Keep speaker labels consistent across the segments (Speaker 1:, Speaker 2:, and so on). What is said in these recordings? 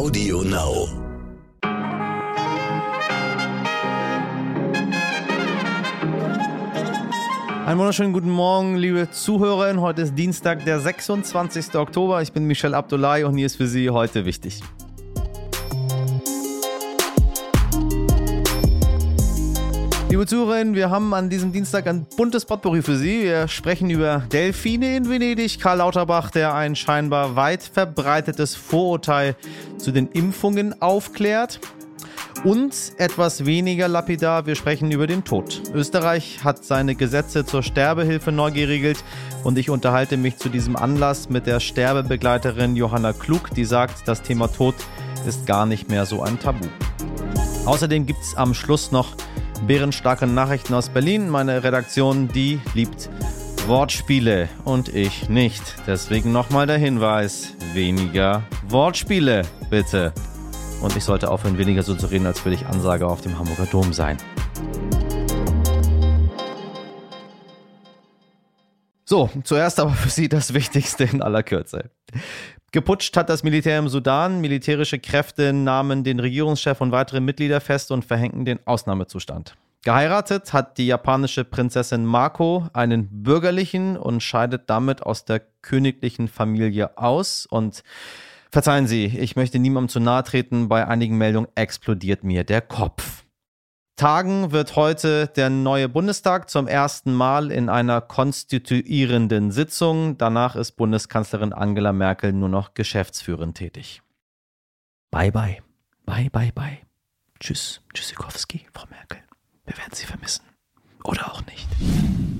Speaker 1: Audio Now.
Speaker 2: Einen wunderschönen guten Morgen, liebe Zuhörerinnen. Heute ist Dienstag, der 26. Oktober. Ich bin Michel Abdullahi und hier ist für Sie heute wichtig. Liebe Zuhörerinnen, wir haben an diesem Dienstag ein buntes Potpourri für Sie. Wir sprechen über Delfine in Venedig, Karl Lauterbach, der ein scheinbar weit verbreitetes Vorurteil zu den Impfungen aufklärt. Und etwas weniger lapidar, wir sprechen über den Tod. Österreich hat seine Gesetze zur Sterbehilfe neu geregelt und ich unterhalte mich zu diesem Anlass mit der Sterbebegleiterin Johanna Klug, die sagt, das Thema Tod ist gar nicht mehr so ein Tabu. Außerdem gibt es am Schluss noch bärenstarke Nachrichten aus Berlin. Meine Redaktion, die liebt Wortspiele und ich nicht. Deswegen nochmal der Hinweis, weniger Wortspiele, bitte. Und ich sollte aufhören, weniger so zu reden, als würde ich Ansage auf dem Hamburger Dom sein. So, zuerst aber für Sie das Wichtigste in aller Kürze. Geputscht hat das Militär im Sudan. Militärische Kräfte nahmen den Regierungschef und weitere Mitglieder fest und verhängten den Ausnahmezustand. Geheiratet hat die japanische Prinzessin Mako einen bürgerlichen und scheidet damit aus der königlichen Familie aus. Und verzeihen Sie, ich möchte niemandem zu nahe treten, bei einigen Meldungen explodiert mir der Kopf. Tagen wird heute der neue Bundestag zum ersten Mal in einer konstituierenden Sitzung. Danach ist Bundeskanzlerin Angela Merkel nur noch geschäftsführend tätig. Bye bye. Bye bye bye. Tschüss, Tschüssikowski, Frau Merkel. Wir werden Sie vermissen. Oder auch nicht.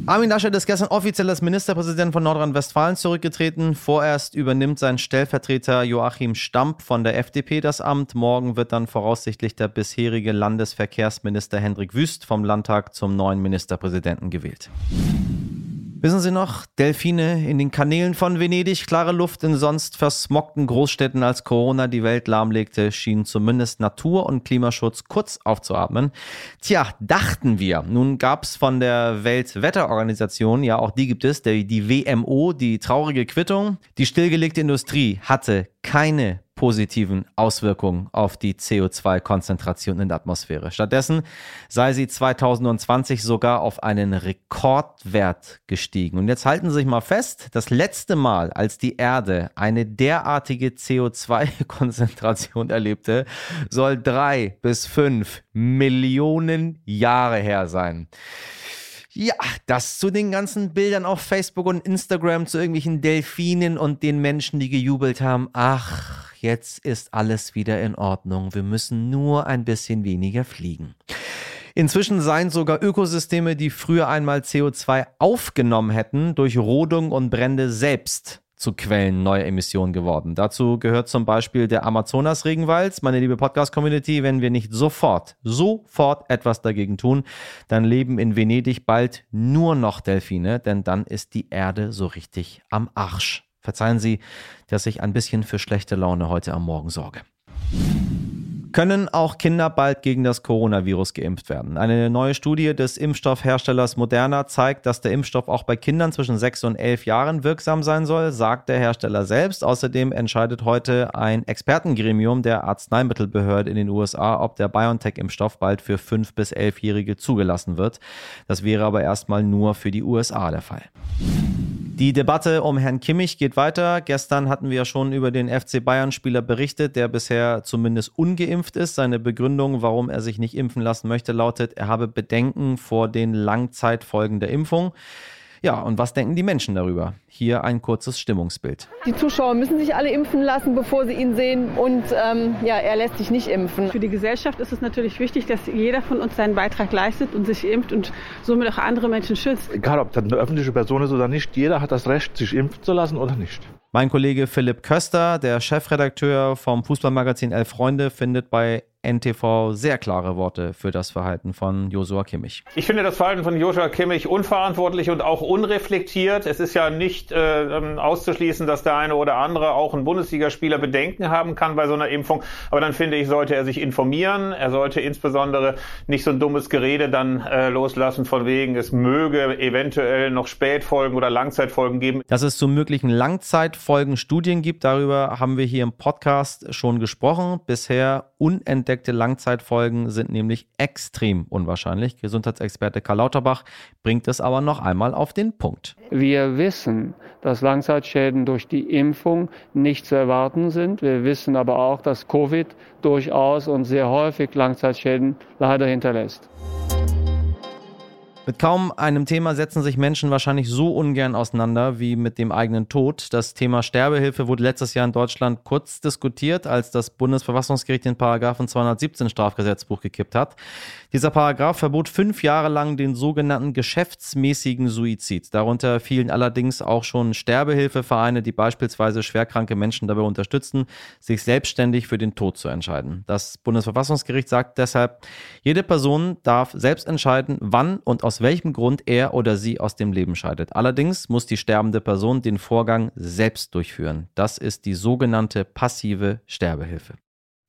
Speaker 2: Armin Laschet ist gestern offiziell als Ministerpräsident von Nordrhein-Westfalen zurückgetreten. Vorerst übernimmt sein Stellvertreter Joachim Stamp von der FDP das Amt. Morgen wird dann voraussichtlich der bisherige Landesverkehrsminister Hendrik Wüst vom Landtag zum neuen Ministerpräsidenten gewählt. Wissen Sie noch, Delfine in den Kanälen von Venedig, klare Luft in sonst versmockten Großstädten, als Corona die Welt lahmlegte, schienen zumindest Natur- und Klimaschutz kurz aufzuatmen. Tja, dachten wir. Nun gab es von der Weltwetterorganisation, ja auch die gibt es, die, die WMO, die traurige Quittung. Die stillgelegte Industrie hatte keine positiven Auswirkungen auf die CO2-Konzentration in der Atmosphäre. Stattdessen sei sie 2020 sogar auf einen Rekordwert gestiegen. Und jetzt halten Sie sich mal fest, das letzte Mal, als die Erde eine derartige CO2-Konzentration erlebte, soll drei bis fünf Millionen Jahre her sein. Ja, das zu den ganzen Bildern auf Facebook und Instagram zu irgendwelchen Delfinen und den Menschen, die gejubelt haben. Ach, jetzt ist alles wieder in Ordnung. Wir müssen nur ein bisschen weniger fliegen. Inzwischen seien sogar Ökosysteme, die früher einmal CO2 aufgenommen hätten, durch Rodung und Brände selbst zu Quellen neuer Emissionen geworden. Dazu gehört zum Beispiel der Amazonas-Regenwald. Meine liebe Podcast-Community, wenn wir nicht sofort, sofort etwas dagegen tun, dann leben in Venedig bald nur noch Delfine, denn dann ist die Erde so richtig am Arsch. Verzeihen Sie, dass ich ein bisschen für schlechte Laune heute am Morgen sorge. Können auch Kinder bald gegen das Coronavirus geimpft werden? Eine neue Studie des Impfstoffherstellers Moderna zeigt, dass der Impfstoff auch bei Kindern zwischen 6 und 11 Jahren wirksam sein soll, sagt der Hersteller selbst. Außerdem entscheidet heute ein Expertengremium der Arzneimittelbehörde in den USA, ob der BioNTech-Impfstoff bald für 5- bis 11-Jährige zugelassen wird. Das wäre aber erstmal nur für die USA der Fall. Die Debatte um Herrn Kimmich geht weiter. Gestern hatten wir ja schon über den FC Bayern-Spieler berichtet, der bisher zumindest ungeimpft ist. Seine Begründung, warum er sich nicht impfen lassen möchte, lautet, er habe Bedenken vor den Langzeitfolgen der Impfung. Ja, und was denken die Menschen darüber? Hier ein kurzes Stimmungsbild.
Speaker 3: Die Zuschauer müssen sich alle impfen lassen, bevor sie ihn sehen. Und ähm, ja, er lässt sich nicht impfen.
Speaker 4: Für die Gesellschaft ist es natürlich wichtig, dass jeder von uns seinen Beitrag leistet und sich impft und somit auch andere Menschen schützt.
Speaker 5: Egal, ob das eine öffentliche Person ist oder nicht, jeder hat das Recht, sich impfen zu lassen oder nicht.
Speaker 2: Mein Kollege Philipp Köster, der Chefredakteur vom Fußballmagazin Elf Freunde, findet bei NTV sehr klare Worte für das Verhalten von Josua Kimmich.
Speaker 1: Ich finde das Verhalten von Joshua Kimmich unverantwortlich und auch unreflektiert. Es ist ja nicht äh, ähm, auszuschließen, dass der eine oder andere auch ein Bundesligaspieler Bedenken haben kann bei so einer Impfung. Aber dann finde ich, sollte er sich informieren. Er sollte insbesondere nicht so ein dummes Gerede dann äh, loslassen von wegen, es möge eventuell noch Spätfolgen oder Langzeitfolgen geben.
Speaker 2: Dass es zu möglichen Langzeitfolgen Studien gibt, darüber haben wir hier im Podcast schon gesprochen. Bisher unentdeckte Langzeitfolgen sind nämlich extrem unwahrscheinlich. Gesundheitsexperte Karl Lauterbach bringt es aber noch einmal auf den Punkt.
Speaker 6: Wir wissen, dass Langzeitschäden durch die Impfung nicht zu erwarten sind. Wir wissen aber auch, dass Covid durchaus und sehr häufig Langzeitschäden leider hinterlässt.
Speaker 2: Mit kaum einem Thema setzen sich Menschen wahrscheinlich so ungern auseinander wie mit dem eigenen Tod. Das Thema Sterbehilfe wurde letztes Jahr in Deutschland kurz diskutiert, als das Bundesverfassungsgericht den Paragraphen 217 Strafgesetzbuch gekippt hat. Dieser Paragraph verbot fünf Jahre lang den sogenannten geschäftsmäßigen Suizid. Darunter fielen allerdings auch schon Sterbehilfevereine, die beispielsweise schwerkranke Menschen dabei unterstützen, sich selbstständig für den Tod zu entscheiden. Das Bundesverfassungsgericht sagt deshalb, jede Person darf selbst entscheiden, wann und aus welchem Grund er oder sie aus dem Leben scheidet. Allerdings muss die sterbende Person den Vorgang selbst durchführen. Das ist die sogenannte passive Sterbehilfe.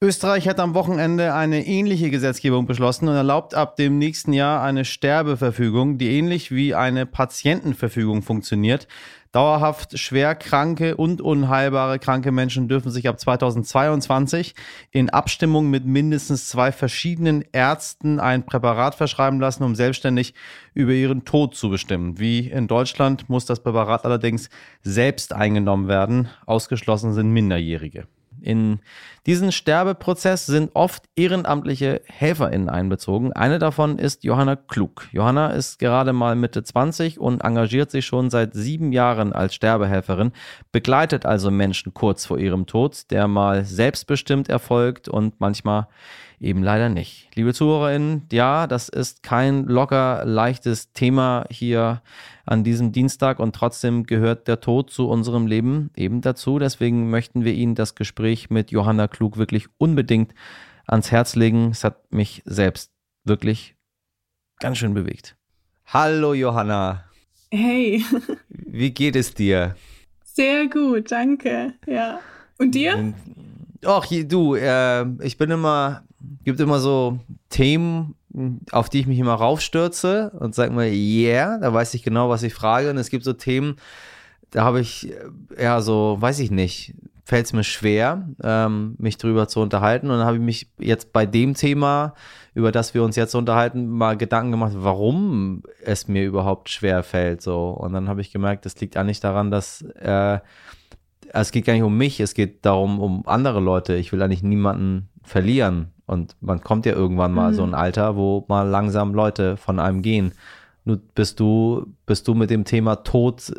Speaker 2: Österreich hat am Wochenende eine ähnliche Gesetzgebung beschlossen und erlaubt ab dem nächsten Jahr eine Sterbeverfügung, die ähnlich wie eine Patientenverfügung funktioniert. Dauerhaft schwer kranke und unheilbare kranke Menschen dürfen sich ab 2022 in Abstimmung mit mindestens zwei verschiedenen Ärzten ein Präparat verschreiben lassen, um selbstständig über ihren Tod zu bestimmen. Wie in Deutschland muss das Präparat allerdings selbst eingenommen werden. Ausgeschlossen sind Minderjährige. In diesen Sterbeprozess sind oft ehrenamtliche HelferInnen einbezogen. Eine davon ist Johanna Klug. Johanna ist gerade mal Mitte 20 und engagiert sich schon seit sieben Jahren als Sterbehelferin, begleitet also Menschen kurz vor ihrem Tod, der mal selbstbestimmt erfolgt und manchmal eben leider nicht. Liebe ZuhörerInnen, ja, das ist kein locker leichtes Thema hier an diesem Dienstag und trotzdem gehört der Tod zu unserem Leben eben dazu. Deswegen möchten wir Ihnen das Gespräch mit Johanna Klug wirklich unbedingt ans Herz legen. Es hat mich selbst wirklich ganz schön bewegt. Hallo Johanna.
Speaker 7: Hey.
Speaker 2: Wie geht es dir?
Speaker 7: Sehr gut, danke. Ja. Und dir?
Speaker 2: Ach, du, äh, ich bin immer gibt immer so Themen, auf die ich mich immer raufstürze und sage mir, yeah, da weiß ich genau, was ich frage. Und es gibt so Themen, da habe ich, äh, ja, so, weiß ich nicht, fällt es mir schwer, ähm, mich drüber zu unterhalten. Und dann habe ich mich jetzt bei dem Thema, über das wir uns jetzt unterhalten, mal Gedanken gemacht, warum es mir überhaupt schwer fällt. So. Und dann habe ich gemerkt, das liegt eigentlich daran, dass äh, es geht gar nicht um mich, es geht darum, um andere Leute. Ich will eigentlich niemanden verlieren. Und man kommt ja irgendwann mal mhm. so ein Alter, wo mal langsam Leute von einem gehen. Nun bist du, bist du mit dem Thema Tod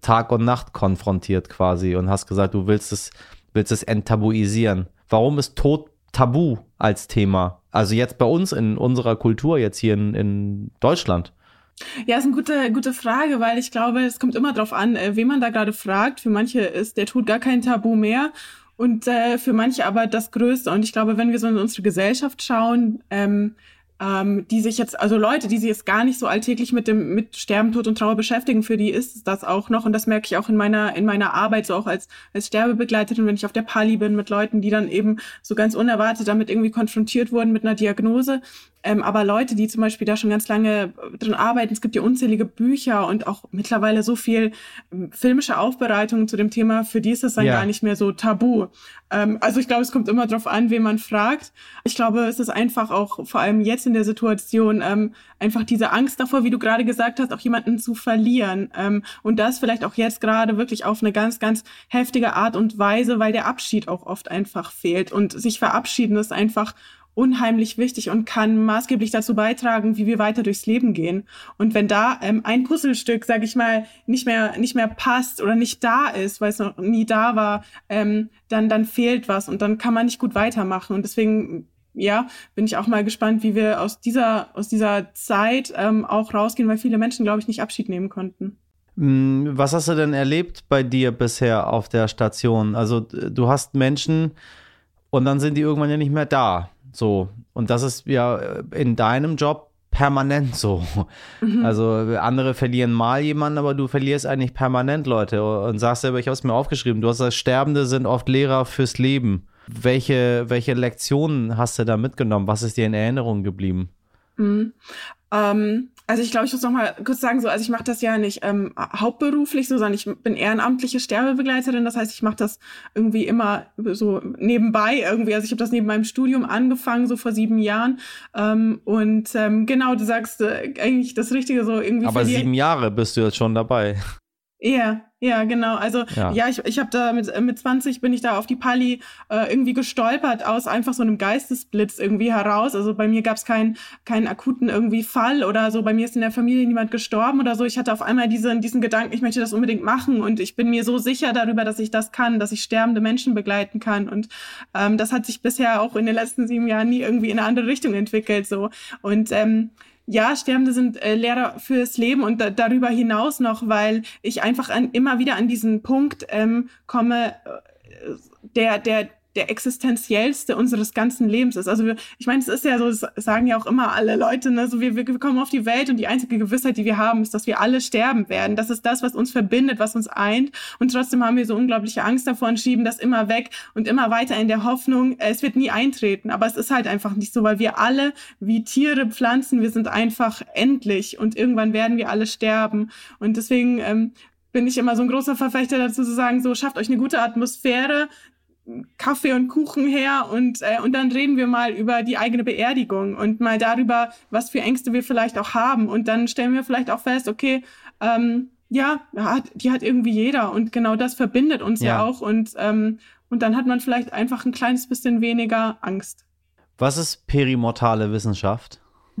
Speaker 2: Tag und Nacht konfrontiert quasi und hast gesagt, du willst es, willst es enttabuisieren. Warum ist Tod tabu als Thema? Also jetzt bei uns in unserer Kultur, jetzt hier in, in Deutschland.
Speaker 7: Ja, ist eine gute, gute Frage, weil ich glaube, es kommt immer darauf an, äh, wen man da gerade fragt. Für manche ist der Tod gar kein Tabu mehr und äh, für manche aber das Größte. Und ich glaube, wenn wir so in unsere Gesellschaft schauen, ähm, ähm, die sich jetzt, also Leute, die sich jetzt gar nicht so alltäglich mit dem mit Sterben, Tod und Trauer beschäftigen, für die ist das auch noch und das merke ich auch in meiner in meiner Arbeit so auch als als Sterbebegleiterin, wenn ich auf der Pali bin mit Leuten, die dann eben so ganz unerwartet damit irgendwie konfrontiert wurden mit einer Diagnose, ähm, aber Leute, die zum Beispiel da schon ganz lange drin arbeiten, es gibt ja unzählige Bücher und auch mittlerweile so viel ähm, filmische Aufbereitungen zu dem Thema, für die ist das dann ja. gar nicht mehr so tabu. Ähm, also ich glaube, es kommt immer darauf an, wen man fragt. Ich glaube, es ist einfach auch vor allem jetzt in der Situation ähm, einfach diese Angst davor, wie du gerade gesagt hast, auch jemanden zu verlieren. Ähm, und das vielleicht auch jetzt gerade wirklich auf eine ganz, ganz heftige Art und Weise, weil der Abschied auch oft einfach fehlt. Und sich verabschieden ist einfach unheimlich wichtig und kann maßgeblich dazu beitragen, wie wir weiter durchs Leben gehen. Und wenn da ähm, ein Puzzlestück, sage ich mal, nicht mehr nicht mehr passt oder nicht da ist, weil es noch nie da war, ähm, dann dann fehlt was und dann kann man nicht gut weitermachen. Und deswegen ja, bin ich auch mal gespannt, wie wir aus dieser aus dieser Zeit ähm, auch rausgehen, weil viele Menschen, glaube ich, nicht Abschied nehmen konnten.
Speaker 2: Hm, was hast du denn erlebt bei dir bisher auf der Station? Also du hast Menschen und dann sind die irgendwann ja nicht mehr da So. Und das ist ja in deinem Job permanent so. Mhm. Also andere verlieren mal jemanden, aber du verlierst eigentlich permanent Leute und sagst selber, ich habe es mir aufgeschrieben, du hast gesagt, Sterbende sind oft Lehrer fürs Leben. Welche, welche Lektionen hast du da mitgenommen? Was ist dir in Erinnerung geblieben?
Speaker 7: Mhm. Ähm, also ich glaube, ich muss noch mal kurz sagen, so, also ich mache das ja nicht ähm, hauptberuflich, so, sondern ich bin ehrenamtliche Sterbebegleiterin. Das heißt, ich mache das irgendwie immer so nebenbei irgendwie. Also ich habe das neben meinem Studium angefangen, so vor sieben Jahren. Ähm, und ähm, genau, du sagst äh, eigentlich das Richtige so irgendwie.
Speaker 2: Aber sieben Jahre bist du jetzt schon dabei.
Speaker 7: Ja, ja, genau. Also ja, ja ich, ich habe da mit, mit 20 bin ich da auf die Pali äh, irgendwie gestolpert aus einfach so einem Geistesblitz irgendwie heraus. Also bei mir gab es keinen keinen akuten irgendwie Fall oder so. Bei mir ist in der Familie niemand gestorben oder so. Ich hatte auf einmal diesen, diesen Gedanken, ich möchte das unbedingt machen und ich bin mir so sicher darüber, dass ich das kann, dass ich sterbende Menschen begleiten kann. Und ähm, das hat sich bisher auch in den letzten sieben Jahren nie irgendwie in eine andere Richtung entwickelt. so Und ähm, ja, Sterbende sind äh, Lehrer fürs Leben und da, darüber hinaus noch, weil ich einfach an, immer wieder an diesen Punkt ähm, komme, äh, der, der, der existenziellste unseres ganzen Lebens ist. Also wir, ich meine, es ist ja so, das sagen ja auch immer alle Leute, ne, so wir, wir kommen auf die Welt und die einzige Gewissheit, die wir haben, ist, dass wir alle sterben werden. Das ist das, was uns verbindet, was uns eint. Und trotzdem haben wir so unglaubliche Angst davor und schieben das immer weg und immer weiter in der Hoffnung, es wird nie eintreten. Aber es ist halt einfach nicht so, weil wir alle, wie Tiere, Pflanzen, wir sind einfach endlich und irgendwann werden wir alle sterben. Und deswegen ähm, bin ich immer so ein großer Verfechter dazu zu sagen, so schafft euch eine gute Atmosphäre, Kaffee und Kuchen her und, äh, und dann reden wir mal über die eigene Beerdigung und mal darüber, was für Ängste wir vielleicht auch haben. Und dann stellen wir vielleicht auch fest, okay, ähm, ja, hat, die hat irgendwie jeder und genau das verbindet uns ja, ja auch und, ähm, und dann hat man vielleicht einfach ein kleines bisschen weniger Angst.
Speaker 2: Was ist perimortale Wissenschaft?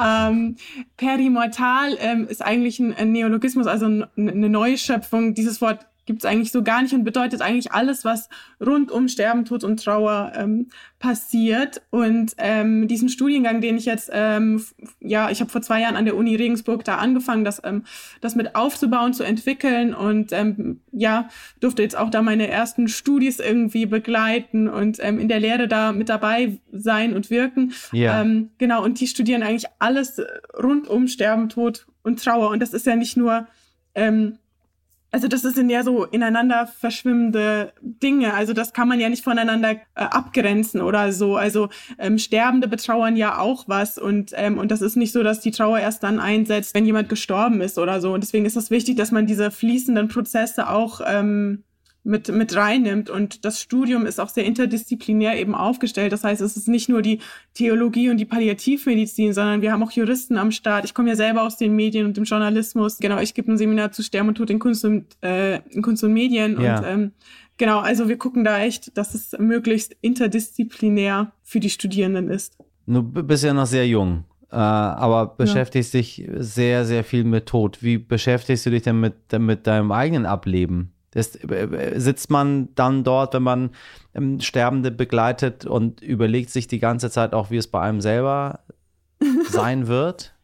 Speaker 7: ähm, perimortal ähm, ist eigentlich ein, ein Neologismus, also ein, eine Neuschöpfung. Dieses Wort gibt es eigentlich so gar nicht und bedeutet eigentlich alles, was rund um Sterben, Tod und Trauer ähm, passiert. Und ähm, diesen Studiengang, den ich jetzt, ähm, ja, ich habe vor zwei Jahren an der Uni Regensburg da angefangen, das, ähm, das mit aufzubauen, zu entwickeln und ähm, ja, durfte jetzt auch da meine ersten Studis irgendwie begleiten und ähm, in der Lehre da mit dabei sein und wirken. Ja. Ähm, genau, und die studieren eigentlich alles rund um Sterben, Tod und Trauer. Und das ist ja nicht nur ähm, also das sind ja so ineinander verschwimmende Dinge. Also das kann man ja nicht voneinander äh, abgrenzen oder so. Also ähm, Sterbende betrauern ja auch was und ähm, und das ist nicht so, dass die Trauer erst dann einsetzt, wenn jemand gestorben ist oder so. Und deswegen ist es wichtig, dass man diese fließenden Prozesse auch ähm, mit, mit reinnimmt. Und das Studium ist auch sehr interdisziplinär eben aufgestellt. Das heißt, es ist nicht nur die Theologie und die Palliativmedizin, sondern wir haben auch Juristen am Start. Ich komme ja selber aus den Medien und dem Journalismus. Genau, ich gebe ein Seminar zu Sterben und Tod in Kunst und, äh, in Kunst und Medien. Ja. Und ähm, genau, also wir gucken da echt, dass es möglichst interdisziplinär für die Studierenden ist.
Speaker 2: Du bist ja noch sehr jung. Äh, aber beschäftigst ja. dich sehr, sehr viel mit Tod. Wie beschäftigst du dich denn mit, mit deinem eigenen Ableben? Ist, äh, sitzt man dann dort, wenn man ähm, Sterbende begleitet und überlegt sich die ganze Zeit auch, wie es bei einem selber sein wird?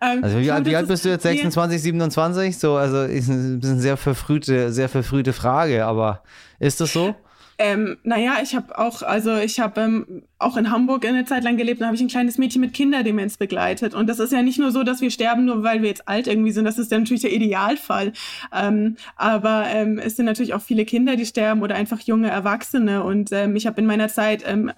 Speaker 2: Ähm, also wie, alt, wie alt bist du jetzt? 26, 27? So, also ist eine sehr verfrühte, sehr verfrühte Frage, aber ist das so?
Speaker 7: Ähm, naja, ich habe auch, also ich habe ähm, auch in Hamburg eine Zeit lang gelebt, da habe ich ein kleines Mädchen mit Kinderdemenz begleitet. Und das ist ja nicht nur so, dass wir sterben, nur weil wir jetzt alt irgendwie sind. Das ist ja natürlich der Idealfall. Ähm, aber ähm, es sind natürlich auch viele Kinder, die sterben oder einfach junge Erwachsene. Und ähm, ich habe in meiner Zeit ähm,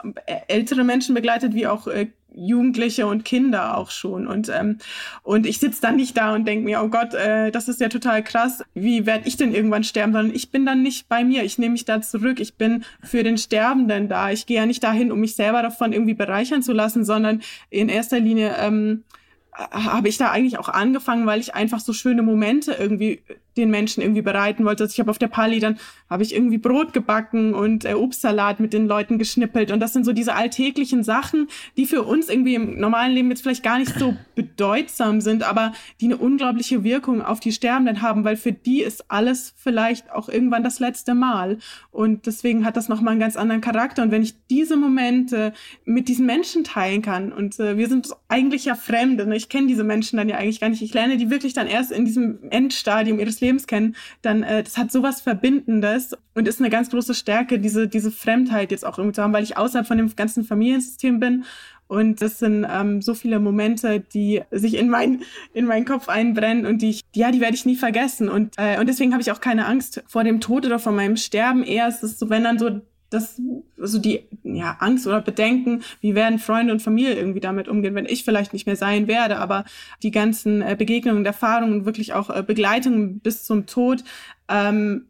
Speaker 7: ältere Menschen begleitet, wie auch äh, Jugendliche und Kinder auch schon. Und, ähm, und ich sitze dann nicht da und denke mir, oh Gott, äh, das ist ja total krass. Wie werde ich denn irgendwann sterben? Sondern ich bin dann nicht bei mir. Ich nehme mich da zurück. Ich bin für den Sterbenden da. Ich gehe ja nicht dahin, um mich selber davon irgendwie bereichern zu lassen, sondern in erster Linie ähm, habe ich da eigentlich auch angefangen, weil ich einfach so schöne Momente irgendwie den Menschen irgendwie bereiten wollte. Also ich habe auf der Pali dann habe ich irgendwie Brot gebacken und äh, Obstsalat mit den Leuten geschnippelt und das sind so diese alltäglichen Sachen, die für uns irgendwie im normalen Leben jetzt vielleicht gar nicht so bedeutsam sind, aber die eine unglaubliche Wirkung auf die Sterbenden haben, weil für die ist alles vielleicht auch irgendwann das letzte Mal und deswegen hat das noch mal einen ganz anderen Charakter und wenn ich diese Momente mit diesen Menschen teilen kann und äh, wir sind eigentlich ja Fremde, ne? ich kenne diese Menschen dann ja eigentlich gar nicht, ich lerne die wirklich dann erst in diesem Endstadium ihres Lebens Systems kennen, dann äh, das hat sowas Verbindendes und ist eine ganz große Stärke, diese, diese Fremdheit jetzt auch irgendwie zu haben, weil ich außerhalb von dem ganzen Familiensystem bin und das sind ähm, so viele Momente, die sich in, mein, in meinen Kopf einbrennen und die ich, ja, die werde ich nie vergessen. Und, äh, und deswegen habe ich auch keine Angst vor dem Tod oder vor meinem Sterben. Eher ist es so, wenn dann so das, also die ja, Angst oder Bedenken, wie werden Freunde und Familie irgendwie damit umgehen, wenn ich vielleicht nicht mehr sein werde, aber die ganzen äh, Begegnungen, Erfahrungen, wirklich auch äh, Begleitungen bis zum Tod, ähm,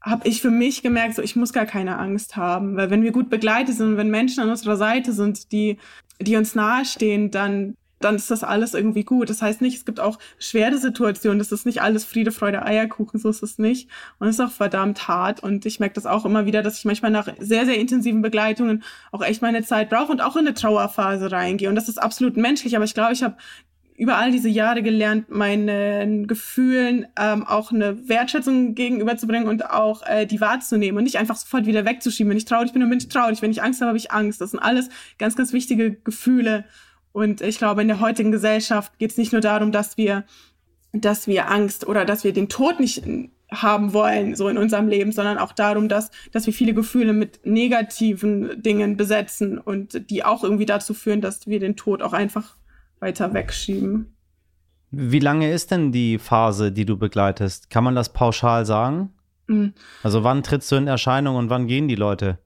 Speaker 7: habe ich für mich gemerkt, so ich muss gar keine Angst haben, weil wenn wir gut begleitet sind und wenn Menschen an unserer Seite sind, die die uns nahestehen, dann dann ist das alles irgendwie gut. Das heißt nicht, es gibt auch schwere Situationen. Das ist nicht alles Friede, Freude, Eierkuchen. So ist es nicht. Und es ist auch verdammt hart. Und ich merke das auch immer wieder, dass ich manchmal nach sehr, sehr intensiven Begleitungen auch echt meine Zeit brauche und auch in eine Trauerphase reingehe. Und das ist absolut menschlich. Aber ich glaube, ich habe über all diese Jahre gelernt, meinen Gefühlen ähm, auch eine Wertschätzung gegenüberzubringen und auch äh, die wahrzunehmen und nicht einfach sofort wieder wegzuschieben. Wenn ich traurig bin, dann bin ich traurig. Wenn ich Angst habe, habe ich Angst. Das sind alles ganz, ganz wichtige Gefühle. Und ich glaube, in der heutigen Gesellschaft geht es nicht nur darum, dass wir, dass wir Angst oder dass wir den Tod nicht haben wollen, so in unserem Leben, sondern auch darum, dass, dass wir viele Gefühle mit negativen Dingen besetzen und die auch irgendwie dazu führen, dass wir den Tod auch einfach weiter wegschieben.
Speaker 2: Wie lange ist denn die Phase, die du begleitest? Kann man das pauschal sagen? Mhm. Also wann trittst du in Erscheinung und wann gehen die Leute?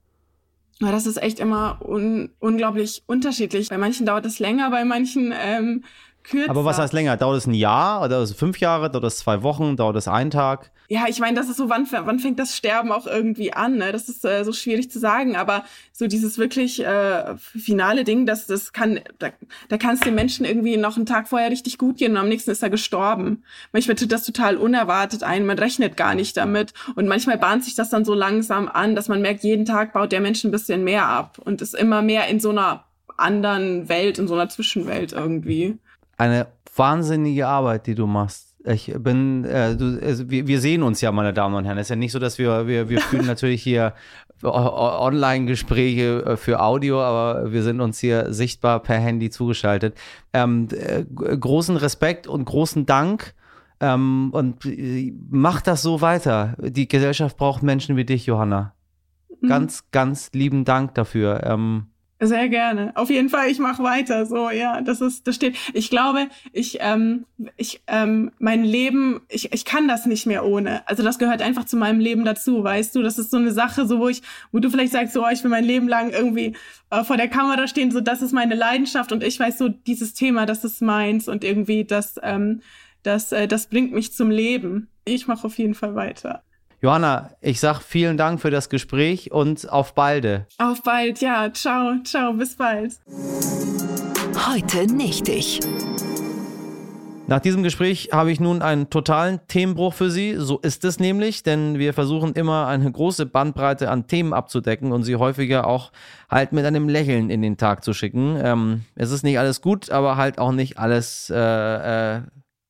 Speaker 7: Das ist echt immer un unglaublich unterschiedlich. Bei manchen dauert es länger, bei manchen ähm, kürzer.
Speaker 2: Aber was heißt länger? Dauert es ein Jahr oder dauert es fünf Jahre? Dauert es zwei Wochen? Dauert es einen Tag?
Speaker 7: Ja, ich meine, das ist so, wann, wann fängt das Sterben auch irgendwie an? Ne? Das ist äh, so schwierig zu sagen, aber so dieses wirklich äh, finale Ding, das, das kann, da, da kann es den Menschen irgendwie noch einen Tag vorher richtig gut gehen und am nächsten ist er gestorben. Manchmal tritt das total unerwartet ein, man rechnet gar nicht damit und manchmal bahnt sich das dann so langsam an, dass man merkt, jeden Tag baut der Mensch ein bisschen mehr ab und ist immer mehr in so einer anderen Welt, in so einer Zwischenwelt irgendwie
Speaker 2: eine wahnsinnige Arbeit, die du machst. Ich bin, äh, du, also wir, wir, sehen uns ja, meine Damen und Herren. Es ist ja nicht so, dass wir, wir, wir führen natürlich hier Online-Gespräche äh, für Audio, aber wir sind uns hier sichtbar per Handy zugeschaltet. Ähm, äh, großen Respekt und großen Dank. Ähm, und äh, mach das so weiter. Die Gesellschaft braucht Menschen wie dich, Johanna. Mhm. Ganz, ganz lieben Dank dafür. Ähm,
Speaker 7: sehr gerne. Auf jeden Fall, ich mache weiter. So, ja, das ist, das steht. Ich glaube, ich, ähm, ich, ähm, mein Leben, ich, ich kann das nicht mehr ohne. Also das gehört einfach zu meinem Leben dazu, weißt du. Das ist so eine Sache, so wo ich, wo du vielleicht sagst, so, oh, ich will mein Leben lang irgendwie äh, vor der Kamera stehen, so das ist meine Leidenschaft und ich weiß so, dieses Thema, das ist meins und irgendwie das, ähm, das, äh, das bringt mich zum Leben. Ich mache auf jeden Fall weiter.
Speaker 2: Johanna, ich sag vielen Dank für das Gespräch und auf balde.
Speaker 7: Auf bald, ja. Ciao, ciao, bis bald.
Speaker 8: Heute nicht ich.
Speaker 2: Nach diesem Gespräch habe ich nun einen totalen Themenbruch für Sie. So ist es nämlich, denn wir versuchen immer eine große Bandbreite an Themen abzudecken und sie häufiger auch halt mit einem Lächeln in den Tag zu schicken. Ähm, es ist nicht alles gut, aber halt auch nicht alles äh, äh,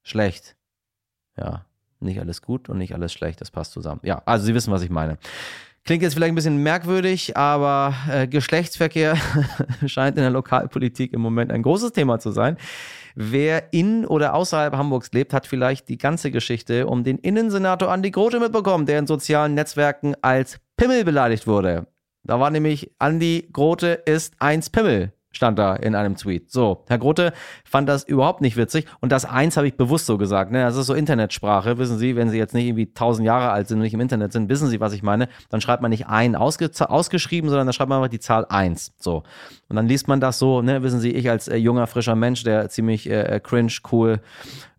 Speaker 2: schlecht. Ja. Nicht alles gut und nicht alles schlecht, das passt zusammen. Ja, also Sie wissen, was ich meine. Klingt jetzt vielleicht ein bisschen merkwürdig, aber äh, Geschlechtsverkehr scheint in der Lokalpolitik im Moment ein großes Thema zu sein. Wer in oder außerhalb Hamburgs lebt, hat vielleicht die ganze Geschichte um den Innensenator Andi Grote mitbekommen, der in sozialen Netzwerken als Pimmel beleidigt wurde. Da war nämlich Andi Grote ist eins Pimmel stand da in einem Tweet. So, Herr Grote fand das überhaupt nicht witzig und das eins habe ich bewusst so gesagt. Ne? Das ist so Internetsprache, wissen Sie, wenn Sie jetzt nicht irgendwie tausend Jahre alt sind und nicht im Internet sind, wissen Sie, was ich meine. Dann schreibt man nicht ein ausge ausgeschrieben, sondern dann schreibt man einfach die Zahl eins. So. Und dann liest man das so, ne, wissen Sie, ich als äh, junger, frischer Mensch, der ziemlich äh, äh cringe, cool,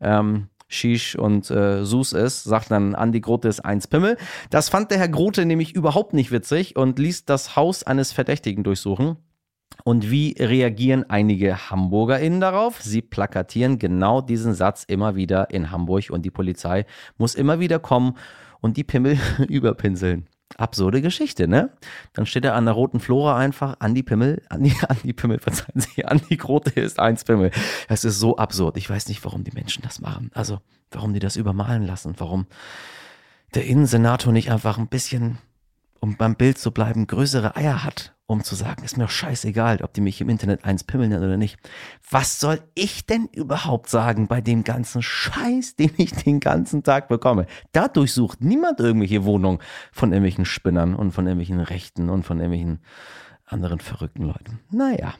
Speaker 2: ähm, Shish und äh, Sus ist, sagt dann Andi Grote ist eins Pimmel. Das fand der Herr Grote nämlich überhaupt nicht witzig und ließ das Haus eines Verdächtigen durchsuchen. Und wie reagieren einige HamburgerInnen darauf? Sie plakatieren genau diesen Satz immer wieder in Hamburg und die Polizei muss immer wieder kommen und die Pimmel überpinseln. Absurde Geschichte, ne? Dann steht er an der roten Flora einfach an die Pimmel, an die, an die Pimmel, verzeihen Sie, an die Grote ist eins Pimmel. Das ist so absurd. Ich weiß nicht, warum die Menschen das machen. Also, warum die das übermalen lassen. Warum der Innensenator nicht einfach ein bisschen, um beim Bild zu bleiben, größere Eier hat um zu sagen, ist mir doch scheißegal, ob die mich im Internet eins pimmeln oder nicht. Was soll ich denn überhaupt sagen bei dem ganzen Scheiß, den ich den ganzen Tag bekomme? Dadurch sucht niemand irgendwelche Wohnungen von irgendwelchen Spinnern und von irgendwelchen Rechten und von irgendwelchen anderen verrückten Leuten. Naja.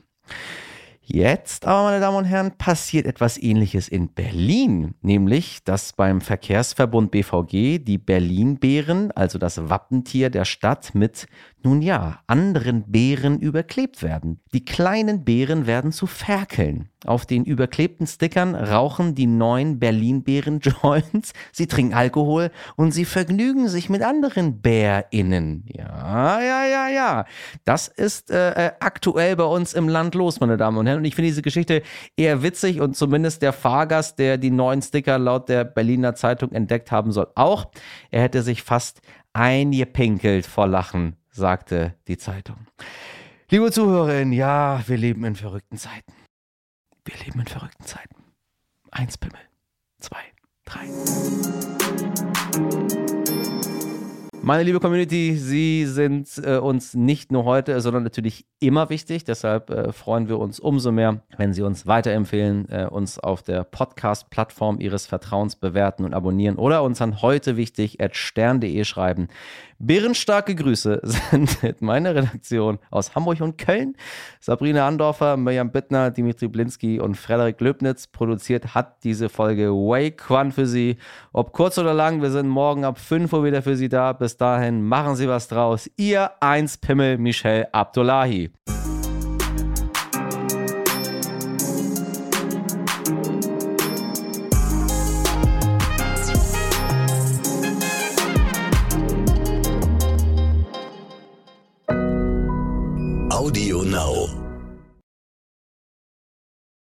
Speaker 2: Jetzt aber, meine Damen und Herren, passiert etwas Ähnliches in Berlin, nämlich, dass beim Verkehrsverbund BVG die Berlin-Bären, also das Wappentier der Stadt, mit nun ja, anderen Bären überklebt werden. Die kleinen Bären werden zu Ferkeln. Auf den überklebten Stickern rauchen die neuen Berlin-Bären Joints, sie trinken Alkohol und sie vergnügen sich mit anderen BärInnen. Ja, ja, ja, ja. Das ist äh, äh, aktuell bei uns im Land los, meine Damen und Herren. Und ich finde diese Geschichte eher witzig und zumindest der Fahrgast, der die neuen Sticker laut der Berliner Zeitung entdeckt haben soll, auch. Er hätte sich fast eingepinkelt vor Lachen sagte die Zeitung. Liebe Zuhörerinnen, ja, wir leben in verrückten Zeiten. Wir leben in verrückten Zeiten. Eins Pimmel, zwei, drei. Meine liebe Community, Sie sind äh, uns nicht nur heute, sondern natürlich immer wichtig. Deshalb äh, freuen wir uns umso mehr, wenn Sie uns weiterempfehlen, äh, uns auf der Podcast-Plattform Ihres Vertrauens bewerten und abonnieren oder uns an heute wichtig at stern.de schreiben. Bärenstarke Grüße sind meine Redaktion aus Hamburg und Köln. Sabrina Andorfer, Mirjam Bittner, Dimitri Blinski und Frederik Löbnitz produziert hat diese Folge Wake One für Sie. Ob kurz oder lang, wir sind morgen ab 5 Uhr wieder für Sie da. Bis dahin machen Sie was draus. Ihr 1 Pimmel Michel Abdullahi.